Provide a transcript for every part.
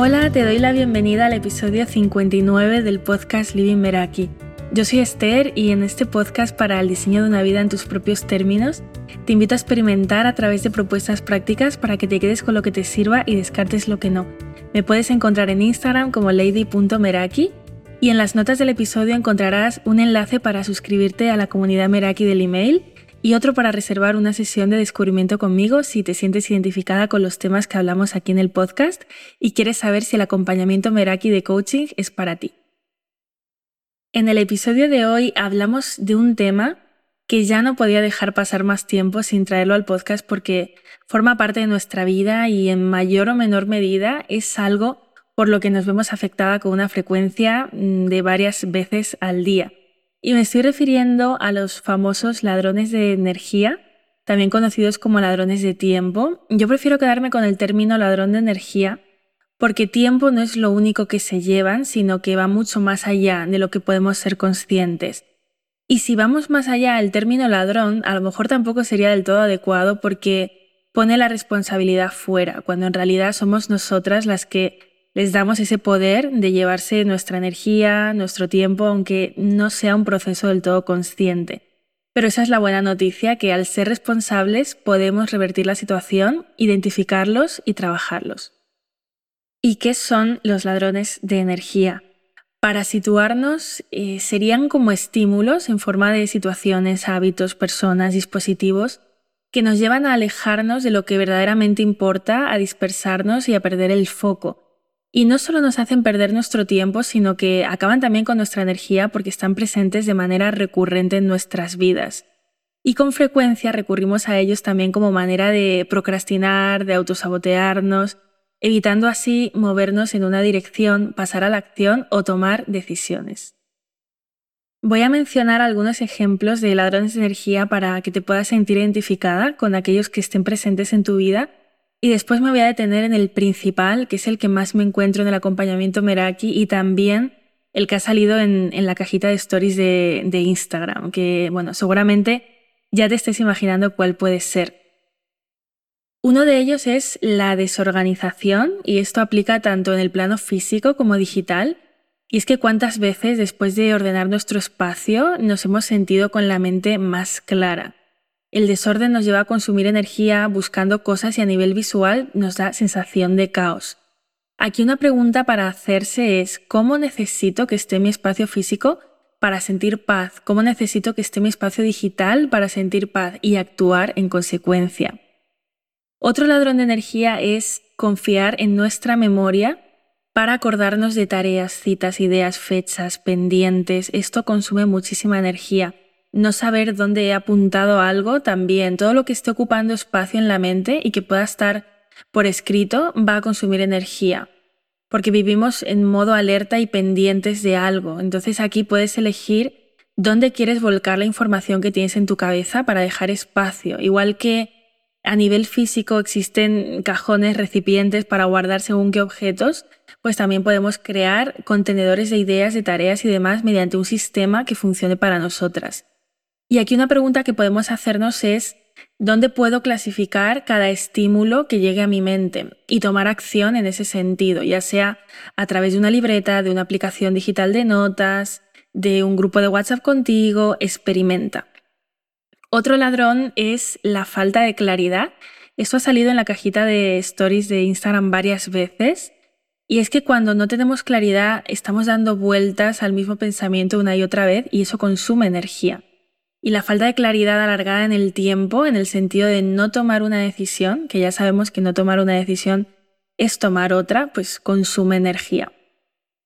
Hola, te doy la bienvenida al episodio 59 del podcast Living Meraki. Yo soy Esther y en este podcast para el diseño de una vida en tus propios términos, te invito a experimentar a través de propuestas prácticas para que te quedes con lo que te sirva y descartes lo que no. Me puedes encontrar en Instagram como lady.meraki y en las notas del episodio encontrarás un enlace para suscribirte a la comunidad Meraki del email y otro para reservar una sesión de descubrimiento conmigo si te sientes identificada con los temas que hablamos aquí en el podcast y quieres saber si el acompañamiento Meraki de coaching es para ti. En el episodio de hoy hablamos de un tema que ya no podía dejar pasar más tiempo sin traerlo al podcast porque forma parte de nuestra vida y en mayor o menor medida es algo por lo que nos vemos afectada con una frecuencia mm, de varias veces al día. Y me estoy refiriendo a los famosos ladrones de energía, también conocidos como ladrones de tiempo. Yo prefiero quedarme con el término ladrón de energía porque tiempo no es lo único que se llevan, sino que va mucho más allá de lo que podemos ser conscientes. Y si vamos más allá, el término ladrón a lo mejor tampoco sería del todo adecuado porque pone la responsabilidad fuera, cuando en realidad somos nosotras las que les damos ese poder de llevarse nuestra energía, nuestro tiempo, aunque no sea un proceso del todo consciente. Pero esa es la buena noticia, que al ser responsables podemos revertir la situación, identificarlos y trabajarlos. ¿Y qué son los ladrones de energía? Para situarnos, eh, serían como estímulos en forma de situaciones, hábitos, personas, dispositivos que nos llevan a alejarnos de lo que verdaderamente importa, a dispersarnos y a perder el foco y no solo nos hacen perder nuestro tiempo, sino que acaban también con nuestra energía porque están presentes de manera recurrente en nuestras vidas. Y con frecuencia recurrimos a ellos también como manera de procrastinar, de autosabotearnos, evitando así movernos en una dirección, pasar a la acción o tomar decisiones. Voy a mencionar algunos ejemplos de ladrones de energía para que te puedas sentir identificada con aquellos que estén presentes en tu vida y después me voy a detener en el principal, que es el que más me encuentro en el acompañamiento Meraki y también el que ha salido en, la cajita de stories de, de Instagram, que bueno, seguramente ya te estés imaginando cuál puede ser. Uno de ellos es la desorganización y esto aplica tanto en el plano físico como digital. Y es que cuántas veces después de ordenar nuestro espacio nos hemos sentido con la mente más clara. El desorden nos lleva a consumir energía buscando cosas y a nivel visual nos da sensación de caos. Aquí una pregunta para hacerse es, ¿cómo necesito que esté mi espacio físico para sentir paz? ¿Cómo necesito que esté mi espacio digital para sentir paz y actuar en consecuencia? Otro ladrón de energía es confiar en nuestra memoria para acordarnos de tareas, citas, ideas, fechas, pendientes. Esto consume muchísima energía no saber dónde he apuntado algo también, todo lo que esté ocupando espacio en la mente y que pueda estar por escrito va a consumir energía, porque vivimos en modo alerta y pendientes de algo. Entonces aquí puedes elegir dónde quieres volcar la información que tienes en tu cabeza para dejar espacio, igual que a nivel físico existen cajones, recipientes para guardar según qué objetos, pues también podemos crear contenedores de ideas, de tareas y demás mediante un sistema que funcione para nosotras. Y aquí una pregunta que podemos hacernos es, ¿dónde puedo clasificar cada estímulo que llegue a mi mente y tomar acción en ese sentido, ya sea a través de una libreta, de una aplicación digital de notas, de un grupo de WhatsApp contigo? Experimenta. Otro ladrón es la falta de claridad. Esto ha salido en la cajita de stories de Instagram varias veces. Y es que cuando no tenemos claridad estamos dando vueltas al mismo pensamiento una y otra vez y eso consume energía. Y la falta de claridad alargada en el tiempo, en el sentido de no tomar una decisión, que ya sabemos que no tomar una decisión es tomar otra, pues consume energía.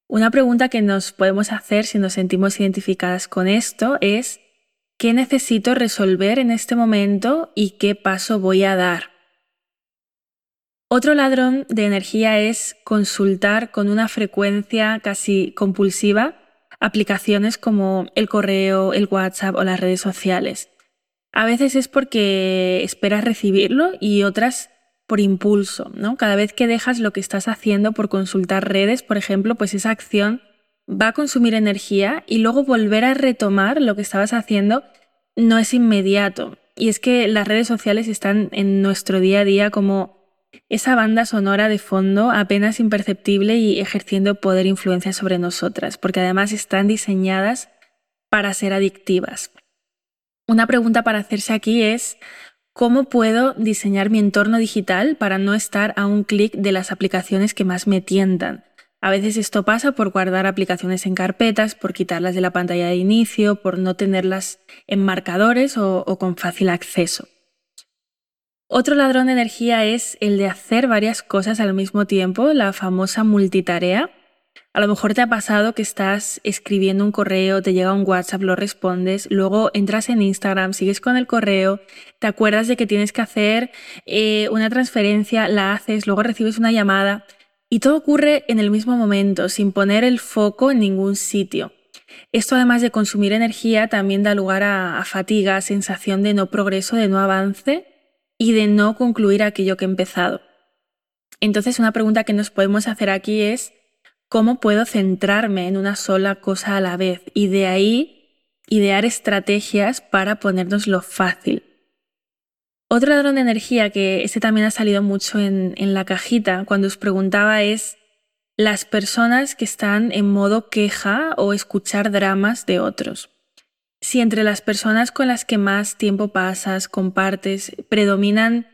Una pregunta que nos podemos hacer si nos sentimos identificadas con esto es, ¿qué necesito resolver en este momento y qué paso voy a dar? Otro ladrón de energía es consultar con una frecuencia casi compulsiva aplicaciones como el correo, el WhatsApp o las redes sociales. A veces es porque esperas recibirlo y otras por impulso, ¿no? Cada vez que dejas lo que estás haciendo por consultar redes, por ejemplo, pues esa acción va a consumir energía y luego volver a retomar lo que estabas haciendo no es inmediato. Y es que las redes sociales están en nuestro día a día como esa banda sonora de fondo apenas imperceptible y ejerciendo poder e influencia sobre nosotras, porque además están diseñadas para ser adictivas. Una pregunta para hacerse aquí es, ¿cómo puedo diseñar mi entorno digital para no estar a un clic de las aplicaciones que más me tientan? A veces esto pasa por guardar aplicaciones en carpetas, por quitarlas de la pantalla de inicio, por no tenerlas en marcadores o, o con fácil acceso. Otro ladrón de energía es el de hacer varias cosas al mismo tiempo, la famosa multitarea. A lo mejor te ha pasado que estás escribiendo un correo, te llega un WhatsApp, lo respondes, luego entras en Instagram, sigues con el correo, te acuerdas de que tienes que hacer eh, una transferencia, la haces, luego recibes una llamada y todo ocurre en el mismo momento, sin poner el foco en ningún sitio. Esto además de consumir energía también da lugar a, a fatiga, sensación de no progreso, de no avance y de no concluir aquello que he empezado. Entonces una pregunta que nos podemos hacer aquí es cómo puedo centrarme en una sola cosa a la vez y de ahí idear estrategias para ponernos fácil. Otro ladrón de energía que este también ha salido mucho en, en la cajita cuando os preguntaba es las personas que están en modo queja o escuchar dramas de otros si entre las personas con las que más tiempo pasas, compartes, predominan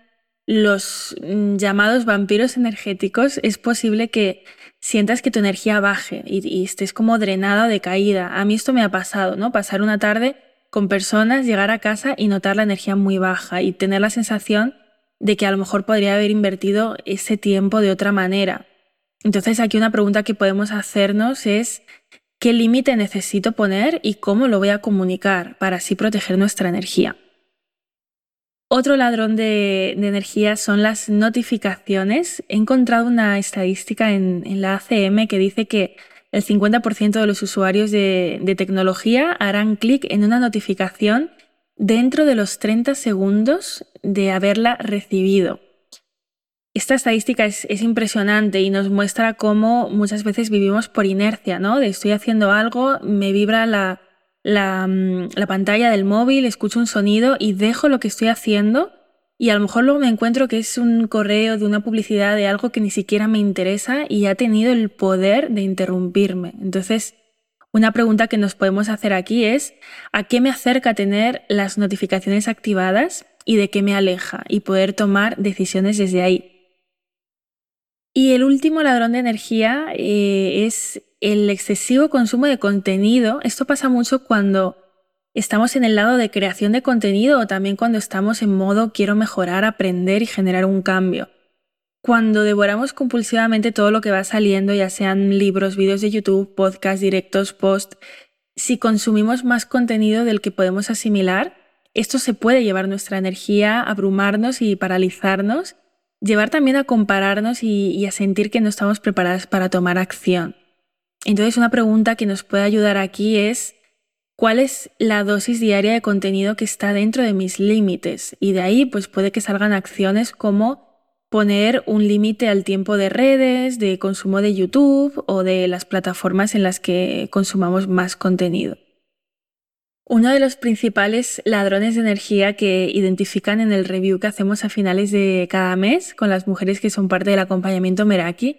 los mm, llamados vampiros energéticos, es posible que sientas que tu energía baje y, estés como drenada o decaída. A mí esto me ha pasado, ¿no? Pasar una tarde con personas, llegar a casa y notar la energía muy baja y tener la sensación de que a lo mejor podría haber invertido ese tiempo de otra manera. Entonces aquí una pregunta que podemos hacernos es qué límite necesito poner y cómo lo voy a comunicar para así proteger nuestra energía. Otro ladrón de, energía son las notificaciones. He encontrado una estadística en, la ACM que dice que el 50% de los usuarios de, de tecnología harán clic en una notificación dentro de los 30 segundos de haberla recibido. Esta estadística es, impresionante y nos muestra cómo muchas veces vivimos por inercia, ¿no? De estoy haciendo algo, me vibra la, mm, la pantalla del móvil, escucho un sonido y dejo lo que estoy haciendo y a lo mejor luego me encuentro que es un correo de una publicidad de algo que ni siquiera me interesa y ha tenido el poder de interrumpirme. Entonces, una pregunta que nos podemos hacer aquí es, ¿a qué me acerca tener las notificaciones activadas y de qué me aleja? Y poder tomar decisiones desde ahí. Y el último ladrón de energía eh, es el excesivo consumo de contenido. Esto pasa mucho cuando estamos en el lado de creación de contenido o también cuando estamos en modo quiero mejorar, aprender y generar un cambio. Cuando devoramos compulsivamente todo lo que va saliendo, ya sean libros, vídeos de YouTube, podcasts, directos, post, si consumimos más contenido del que podemos asimilar, esto se puede llevar nuestra energía, abrumarnos y paralizarnos llevar también a compararnos y, a sentir que no estamos preparadas para tomar acción. Entonces una pregunta que nos puede ayudar aquí es, ¿cuál es la dosis diaria de contenido que está dentro de mis límites? Y de ahí pues puede que salgan acciones como poner un límite al tiempo de redes, de consumo de YouTube o de las plataformas en las que consumamos más contenido. Uno de los principales ladrones de energía que identifican en el review que hacemos a finales de cada mes con las mujeres que son parte del acompañamiento Meraki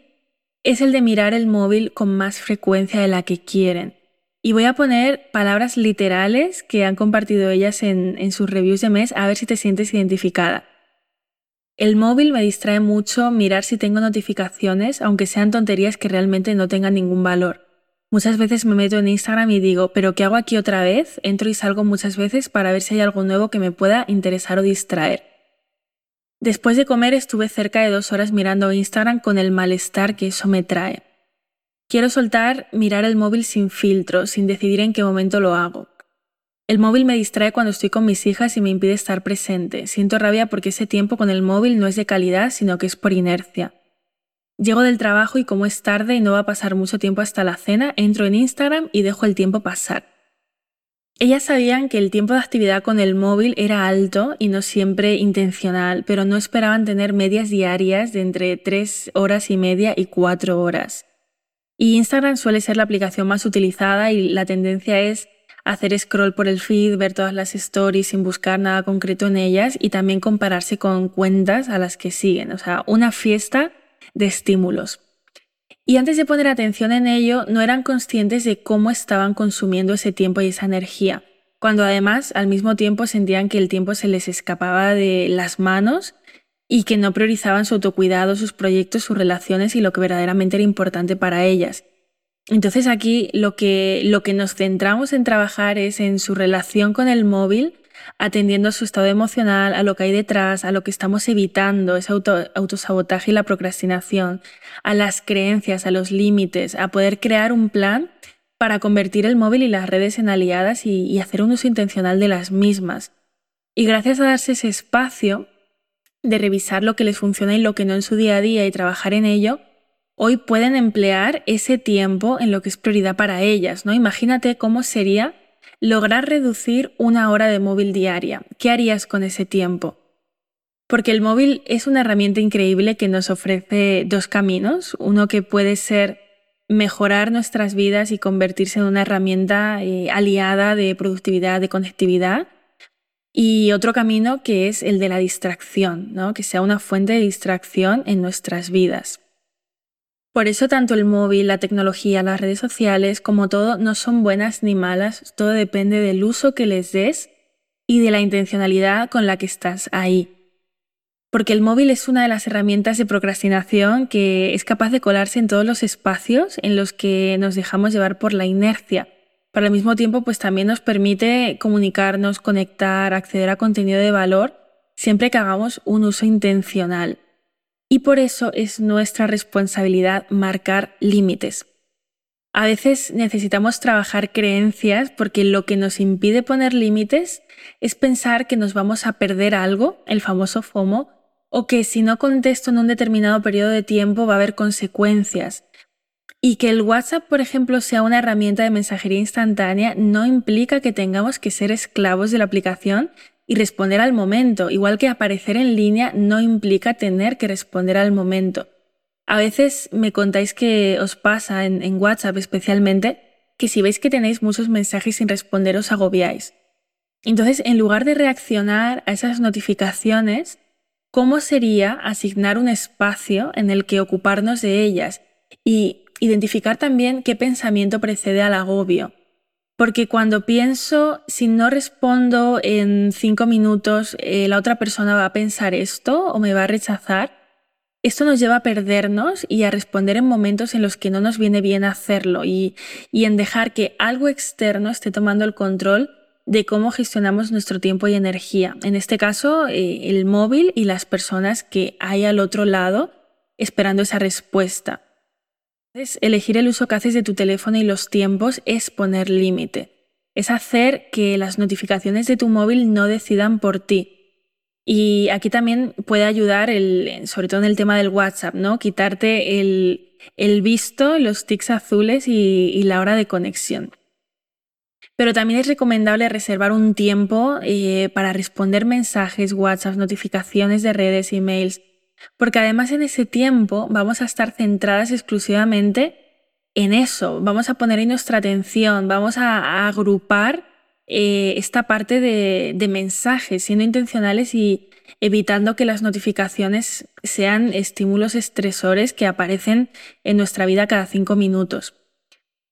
es el de mirar el móvil con más frecuencia de la que quieren. Y voy a poner palabras literales que han compartido ellas en, sus reviews de mes a ver si te sientes identificada. El móvil me distrae mucho mirar si tengo notificaciones, aunque sean tonterías que realmente no tengan ningún valor. Muchas veces me meto en Instagram y digo, pero ¿qué hago aquí otra vez? Entro y salgo muchas veces para ver si hay algo nuevo que me pueda interesar o distraer. Después de comer estuve cerca de dos horas mirando Instagram con el malestar que eso me trae. Quiero soltar mirar el móvil sin filtro, sin decidir en qué momento lo hago. El móvil me distrae cuando estoy con mis hijas y me impide estar presente. Siento rabia porque ese tiempo con el móvil no es de calidad, sino que es por inercia. Llego del trabajo y como es tarde y no va a pasar mucho tiempo hasta la cena, entro en Instagram y dejo el tiempo pasar. Ellas sabían que el tiempo de actividad con el móvil era alto y no siempre intencional, pero no esperaban tener medias diarias de entre 3 horas y media y 4 horas. Y Instagram suele ser la aplicación más utilizada y la tendencia es hacer scroll por el feed, ver todas las stories sin buscar nada concreto en ellas y también compararse con cuentas a las que siguen. O sea, una fiesta de estímulos. Y antes de poner atención en ello, no eran conscientes de cómo estaban consumiendo ese tiempo y esa energía, cuando además al mismo tiempo sentían que el tiempo se les escapaba de las manos y que no priorizaban su autocuidado, sus proyectos, sus relaciones y lo que verdaderamente era importante para ellas. Entonces aquí lo que, lo que nos centramos en trabajar es en su relación con el móvil, atendiendo a su estado emocional, a lo que hay detrás, a lo que estamos evitando, ese autosabotaje y la procrastinación, a las creencias, a los límites, a poder crear un plan para convertir el móvil y las redes en aliadas y, y hacer un uso intencional de las mismas. Y gracias a darse ese espacio de revisar lo que les funciona y lo que no en su día a día y trabajar en ello, hoy pueden emplear ese tiempo en lo que es prioridad para ellas, ¿no? Imagínate cómo sería lograr reducir una hora de móvil diaria. ¿Qué harías con ese tiempo? Porque el móvil es una herramienta increíble que nos ofrece dos caminos. Uno que puede ser mejorar nuestras vidas y convertirse en una herramienta eh, aliada de productividad, de conectividad. Y otro camino que es el de la distracción, ¿no? que sea una fuente de distracción en nuestras vidas. Por eso tanto el móvil, la tecnología, las redes sociales, como todo, no son buenas ni malas, todo depende del uso que les des y de la intencionalidad con la que estás ahí. Porque el móvil es una de las herramientas de procrastinación que es capaz de colarse en todos los espacios en los que nos dejamos llevar por la inercia. Pero al mismo tiempo, pues también nos permite comunicarnos, conectar, acceder a contenido de valor, siempre que hagamos un uso intencional. Y por eso es nuestra responsabilidad marcar límites. A veces necesitamos trabajar creencias porque lo que nos impide poner límites es pensar que nos vamos a perder algo, el famoso FOMO, o que si no contesto en un determinado periodo de tiempo va a haber consecuencias. Y que el WhatsApp, por ejemplo, sea una herramienta de mensajería instantánea no implica que tengamos que ser esclavos de la aplicación y responder al momento, igual que aparecer en línea no implica tener que responder al momento. A veces me contáis que os pasa en, WhatsApp especialmente que si veis que tenéis muchos mensajes sin responder os agobiáis. Entonces, en lugar de reaccionar a esas notificaciones, ¿cómo sería asignar un espacio en el que ocuparnos de ellas y identificar también qué pensamiento precede al agobio? Porque cuando pienso, si no respondo en cinco minutos, eh, la otra persona va a pensar esto o me va a rechazar, esto nos lleva a perdernos y a responder en momentos en los que no nos viene bien hacerlo y, en dejar que algo externo esté tomando el control de cómo gestionamos nuestro tiempo y energía. En este caso, eh, el móvil y las personas que hay al otro lado esperando esa respuesta elegir el uso que haces de tu teléfono y los tiempos es poner límite. Es hacer que las notificaciones de tu móvil no decidan por ti. Y aquí también puede ayudar, sobre todo en el tema del WhatsApp, ¿no? Quitarte el, visto, los tics azules y, la hora de conexión. Pero también es recomendable reservar un tiempo eh, para responder mensajes, WhatsApp, notificaciones de redes, emails, porque además en ese tiempo vamos a estar centradas exclusivamente en eso, vamos a poner ahí nuestra atención, vamos a, agrupar eh, esta parte de, de mensajes, siendo intencionales y evitando que las notificaciones sean estímulos estresores que aparecen en nuestra vida cada cinco minutos.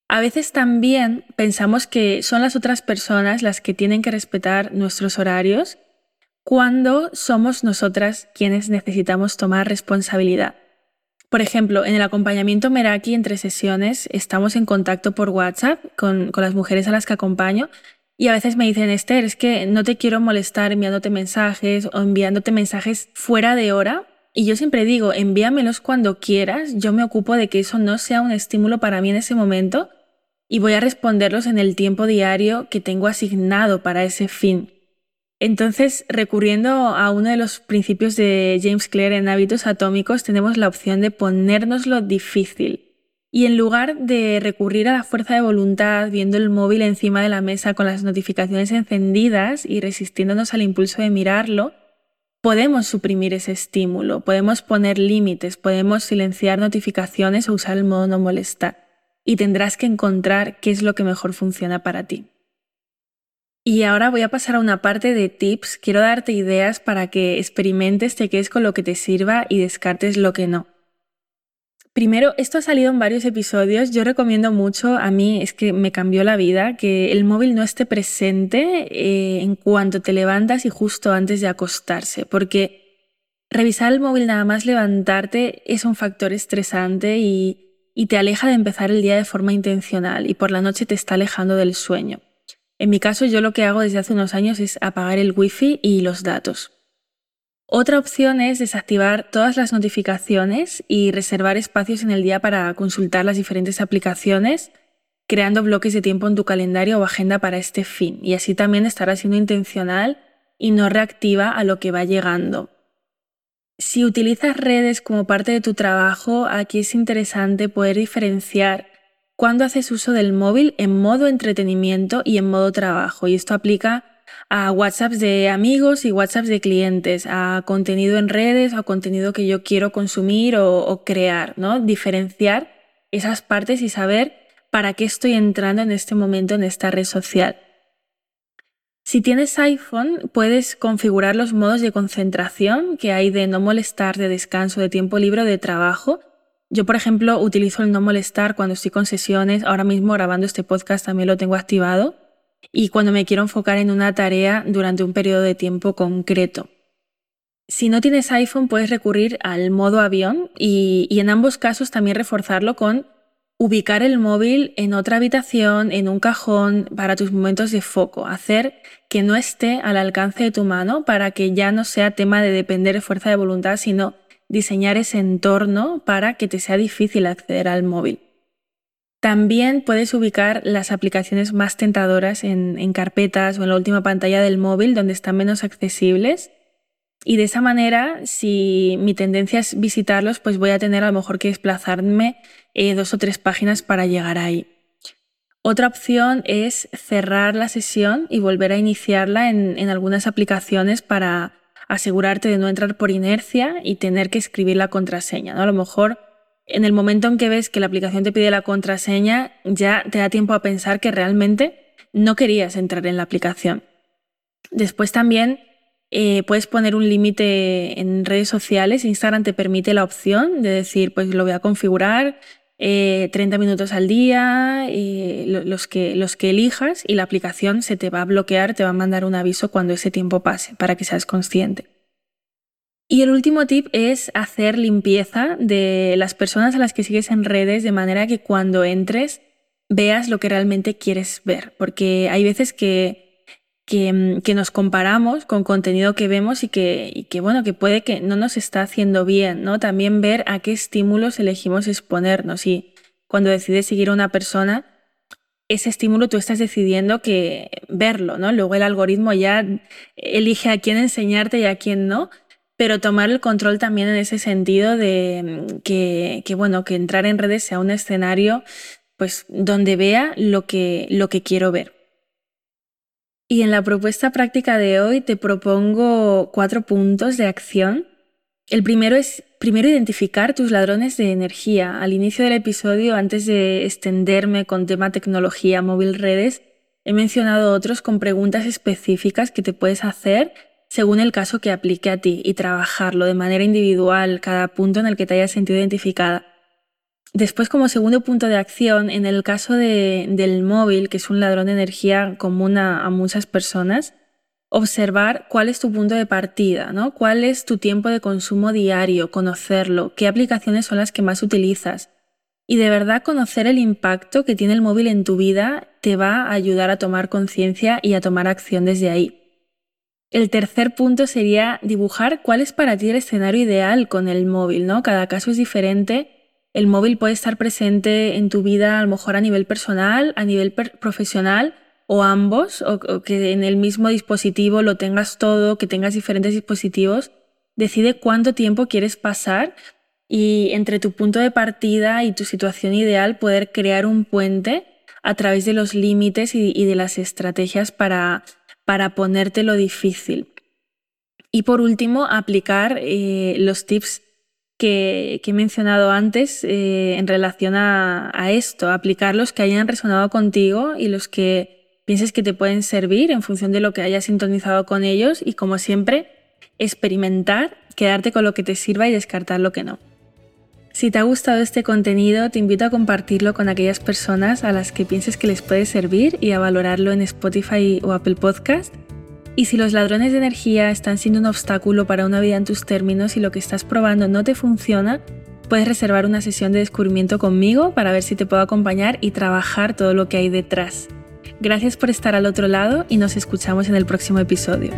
A veces también pensamos que son las otras personas las que tienen que respetar nuestros horarios cuando somos nosotras quienes necesitamos tomar responsabilidad. Por ejemplo, en el acompañamiento Meraki entre sesiones estamos en contacto por WhatsApp con, las mujeres a las que acompaño y a veces me dicen, Esther, es que no te quiero molestar enviándote mensajes o enviándote mensajes fuera de hora. Y yo siempre digo, envíamelos cuando quieras, yo me ocupo de que eso no sea un estímulo para mí en ese momento y voy a responderlos en el tiempo diario que tengo asignado para ese fin. Entonces, recurriendo a uno de los principios de James Clear en hábitos atómicos, tenemos la opción de lo difícil. Y en lugar de recurrir a la fuerza de voluntad, viendo el móvil encima de la mesa con las notificaciones encendidas y resistiéndonos al impulso de mirarlo, podemos suprimir ese estímulo, podemos poner límites, podemos silenciar notificaciones o usar el modo no molestar. Y tendrás que encontrar qué es lo que mejor funciona para ti. Y ahora voy a pasar a una parte de tips. Quiero darte ideas para que experimentes, te quedes con lo que te sirva y descartes lo que no. Primero, esto ha salido en varios episodios. Yo recomiendo mucho, a mí es que me cambió la vida, que el móvil no esté presente eh, en cuanto te levantas y justo antes de acostarse, porque revisar el móvil nada más levantarte es un factor estresante y, y te aleja de empezar el día de forma intencional y por la noche te está alejando del sueño. En mi caso, yo lo que hago desde hace unos años es apagar el wifi y los datos. Otra opción es desactivar todas las notificaciones y reservar espacios en el día para consultar las diferentes aplicaciones, creando bloques de tiempo en tu calendario o agenda para este fin. Y así también estarás siendo intencional y no reactiva a lo que va llegando. Si utilizas redes como parte de tu trabajo, aquí es interesante poder diferenciar cuando haces uso del móvil en modo entretenimiento y en modo trabajo. Y esto aplica a WhatsApps de amigos y WhatsApps de clientes, a contenido en redes, a contenido que yo quiero consumir o, crear, ¿no? Diferenciar esas partes y saber para qué estoy entrando en este momento en esta red social. Si tienes iPhone, puedes configurar los modos de concentración que hay de no molestar, de descanso, de tiempo libre de trabajo yo, por ejemplo, utilizo el no molestar cuando estoy con sesiones. Ahora mismo grabando este podcast también lo tengo activado. Y cuando me quiero enfocar en una tarea durante un periodo de tiempo concreto. Si no tienes iPhone, puedes recurrir al modo avión y, y en ambos casos también reforzarlo con ubicar el móvil en otra habitación, en un cajón, para tus momentos de foco, hacer que no esté al alcance de tu mano para que ya no sea tema de depender de fuerza de voluntad, sino diseñar ese entorno para que te sea difícil acceder al móvil. También puedes ubicar las aplicaciones más tentadoras en, carpetas o en la última pantalla del móvil donde están menos accesibles. Y de esa manera, si mi tendencia es visitarlos, pues voy a tener a lo mejor que desplazarme eh, dos o tres páginas para llegar ahí. Otra opción es cerrar la sesión y volver a iniciarla en algunas aplicaciones para asegurarte de no entrar por inercia y tener que escribir la contraseña. ¿no? A lo mejor en el momento en que ves que la aplicación te pide la contraseña, ya te da tiempo a pensar que realmente no querías entrar en la aplicación. Después también eh, puedes poner un límite en redes sociales. Instagram te permite la opción de decir, pues lo voy a configurar 30 eh, minutos al día, los, que, los que elijas y la aplicación se te va a bloquear, te va a mandar un aviso cuando ese tiempo pase para que seas consciente. Y el último tip es hacer limpieza de las personas a las que sigues en redes de manera que cuando entres veas lo que realmente quieres ver, porque hay veces que Mm, que, nos comparamos con contenido que vemos y que, bueno, que puede que no nos está haciendo bien, ¿no? También ver a qué estímulos elegimos exponernos y cuando decides seguir a una persona, ese estímulo tú estás decidiendo que verlo, ¿no? Luego el algoritmo ya elige a quién enseñarte y a quién no, pero tomar el control también en ese sentido de mm, que, que bueno, que entrar en redes sea un escenario pues donde vea lo que, lo que quiero ver. Y en la propuesta práctica de hoy te propongo cuatro puntos de acción. El primero es primero identificar tus ladrones de energía. Al inicio del episodio, antes de extenderme con tema tecnología, móvil, redes, he mencionado otros con preguntas específicas que te puedes hacer según el caso que aplique a ti y trabajarlo de manera individual, cada punto en el que te hayas sentido identificada. Después, como segundo punto de acción, en el caso del móvil, que es un ladrón de energía común a, muchas personas, observar cuál es tu punto de partida, ¿no? cuál es tu tiempo de consumo diario, conocerlo, qué aplicaciones son las que más utilizas. Y de verdad conocer el impacto que tiene el móvil en tu vida te va a ayudar a tomar conciencia y a tomar acción desde ahí. El tercer punto sería dibujar cuál es para ti el escenario ideal con el móvil, ¿no? Cada caso es diferente el móvil puede estar presente en tu vida a lo mejor a nivel personal, a nivel profesional o ambos, o, que en el mismo dispositivo lo tengas todo, que tengas diferentes dispositivos. Decide cuánto tiempo quieres pasar y entre tu punto de partida y tu situación ideal poder crear un puente a través de los límites y, de las estrategias para, para ponerte lo difícil. Y por último, aplicar eh, los tips que, he mencionado antes eh, en relación a, esto, aplicar los que hayan resonado contigo y los que pienses que te pueden servir en función de lo que hayas sintonizado con ellos y como siempre, experimentar, quedarte con lo que te sirva y descartar lo que no. Si te ha gustado este contenido, te invito a compartirlo con aquellas personas a las que pienses que les puede servir y a valorarlo en Spotify o Apple Podcast. Y si los ladrones de energía están siendo un obstáculo para una vida en tus términos y lo que estás probando no te funciona, puedes reservar una sesión de descubrimiento conmigo para ver si te puedo acompañar y trabajar todo lo que hay detrás. Gracias por estar al otro lado y nos escuchamos en el próximo episodio.